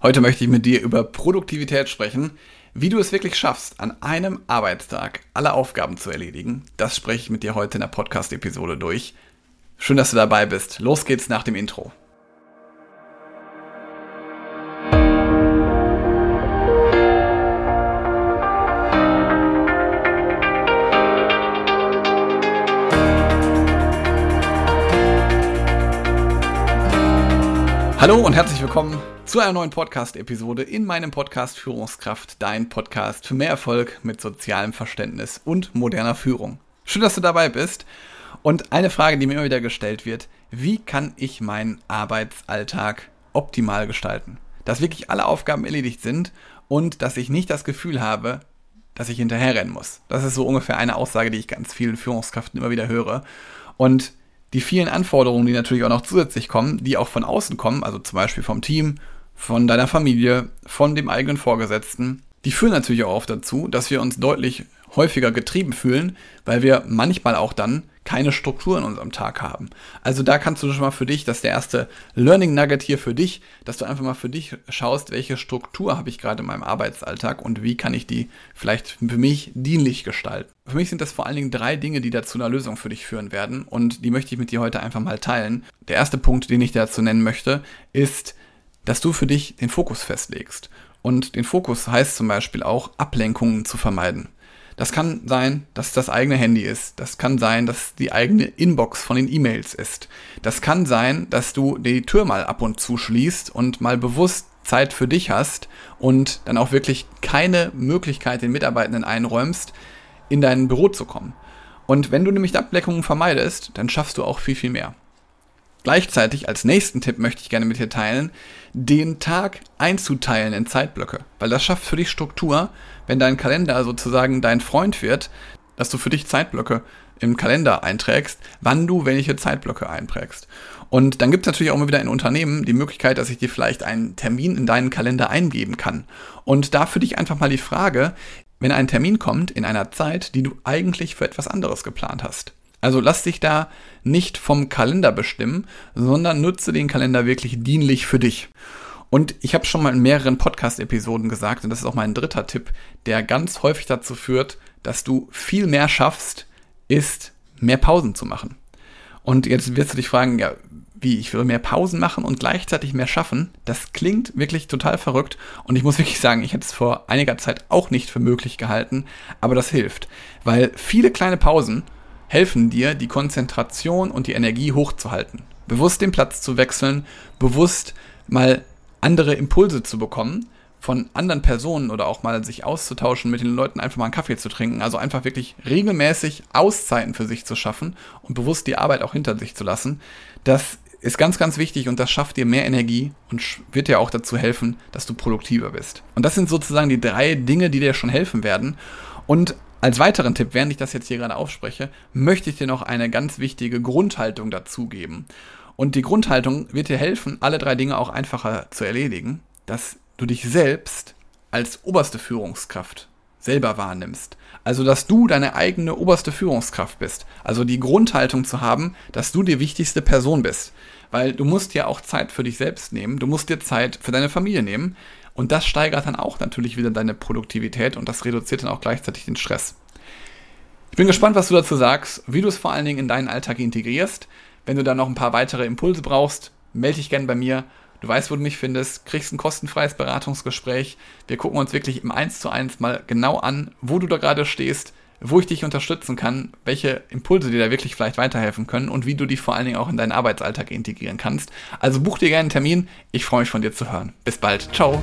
Heute möchte ich mit dir über Produktivität sprechen. Wie du es wirklich schaffst, an einem Arbeitstag alle Aufgaben zu erledigen, das spreche ich mit dir heute in der Podcast-Episode durch. Schön, dass du dabei bist. Los geht's nach dem Intro. Hallo und herzlich willkommen zu einer neuen Podcast-Episode in meinem Podcast Führungskraft, dein Podcast für mehr Erfolg mit sozialem Verständnis und moderner Führung. Schön, dass du dabei bist. Und eine Frage, die mir immer wieder gestellt wird, wie kann ich meinen Arbeitsalltag optimal gestalten? Dass wirklich alle Aufgaben erledigt sind und dass ich nicht das Gefühl habe, dass ich hinterherrennen muss. Das ist so ungefähr eine Aussage, die ich ganz vielen Führungskräften immer wieder höre. Und die vielen Anforderungen, die natürlich auch noch zusätzlich kommen, die auch von außen kommen, also zum Beispiel vom Team, von deiner Familie, von dem eigenen Vorgesetzten, die führen natürlich auch oft dazu, dass wir uns deutlich häufiger getrieben fühlen, weil wir manchmal auch dann keine Struktur in unserem Tag haben. Also da kannst du schon mal für dich, das ist der erste Learning Nugget hier für dich, dass du einfach mal für dich schaust, welche Struktur habe ich gerade in meinem Arbeitsalltag und wie kann ich die vielleicht für mich dienlich gestalten. Für mich sind das vor allen Dingen drei Dinge, die dazu einer Lösung für dich führen werden und die möchte ich mit dir heute einfach mal teilen. Der erste Punkt, den ich dazu nennen möchte, ist, dass du für dich den Fokus festlegst. Und den Fokus heißt zum Beispiel auch, Ablenkungen zu vermeiden. Das kann sein, dass das eigene Handy ist. Das kann sein, dass die eigene Inbox von den E-Mails ist. Das kann sein, dass du die Tür mal ab und zu schließt und mal bewusst Zeit für dich hast und dann auch wirklich keine Möglichkeit den Mitarbeitenden einräumst, in dein Büro zu kommen. Und wenn du nämlich Ablenkungen vermeidest, dann schaffst du auch viel, viel mehr. Gleichzeitig als nächsten Tipp möchte ich gerne mit dir teilen, den Tag einzuteilen in Zeitblöcke, weil das schafft für dich Struktur, wenn dein Kalender sozusagen dein Freund wird, dass du für dich Zeitblöcke im Kalender einträgst, wann du welche Zeitblöcke einprägst. Und dann gibt es natürlich auch immer wieder in Unternehmen die Möglichkeit, dass ich dir vielleicht einen Termin in deinen Kalender eingeben kann. Und da für dich einfach mal die Frage, wenn ein Termin kommt in einer Zeit, die du eigentlich für etwas anderes geplant hast. Also lass dich da nicht vom Kalender bestimmen, sondern nutze den Kalender wirklich dienlich für dich. Und ich habe schon mal in mehreren Podcast-Episoden gesagt, und das ist auch mein dritter Tipp, der ganz häufig dazu führt, dass du viel mehr schaffst, ist mehr Pausen zu machen. Und jetzt wirst du dich fragen, ja, wie, ich will mehr Pausen machen und gleichzeitig mehr schaffen. Das klingt wirklich total verrückt und ich muss wirklich sagen, ich hätte es vor einiger Zeit auch nicht für möglich gehalten, aber das hilft, weil viele kleine Pausen helfen dir, die Konzentration und die Energie hochzuhalten. Bewusst den Platz zu wechseln, bewusst mal andere Impulse zu bekommen von anderen Personen oder auch mal sich auszutauschen mit den Leuten, einfach mal einen Kaffee zu trinken. Also einfach wirklich regelmäßig Auszeiten für sich zu schaffen und bewusst die Arbeit auch hinter sich zu lassen. Das ist ganz, ganz wichtig und das schafft dir mehr Energie und wird dir auch dazu helfen, dass du produktiver bist. Und das sind sozusagen die drei Dinge, die dir schon helfen werden. Und als weiteren Tipp, während ich das jetzt hier gerade aufspreche, möchte ich dir noch eine ganz wichtige Grundhaltung dazugeben. Und die Grundhaltung wird dir helfen, alle drei Dinge auch einfacher zu erledigen, dass du dich selbst als oberste Führungskraft selber wahrnimmst. Also, dass du deine eigene oberste Führungskraft bist. Also die Grundhaltung zu haben, dass du die wichtigste Person bist. Weil du musst ja auch Zeit für dich selbst nehmen, du musst dir Zeit für deine Familie nehmen. Und das steigert dann auch natürlich wieder deine Produktivität und das reduziert dann auch gleichzeitig den Stress. Ich bin gespannt, was du dazu sagst, wie du es vor allen Dingen in deinen Alltag integrierst. Wenn du da noch ein paar weitere Impulse brauchst, melde dich gerne bei mir. Du weißt, wo du mich findest, kriegst ein kostenfreies Beratungsgespräch. Wir gucken uns wirklich im 1 zu 1 mal genau an, wo du da gerade stehst, wo ich dich unterstützen kann, welche Impulse dir da wirklich vielleicht weiterhelfen können und wie du die vor allen Dingen auch in deinen Arbeitsalltag integrieren kannst. Also buch dir gerne einen Termin. Ich freue mich von dir zu hören. Bis bald. Ciao.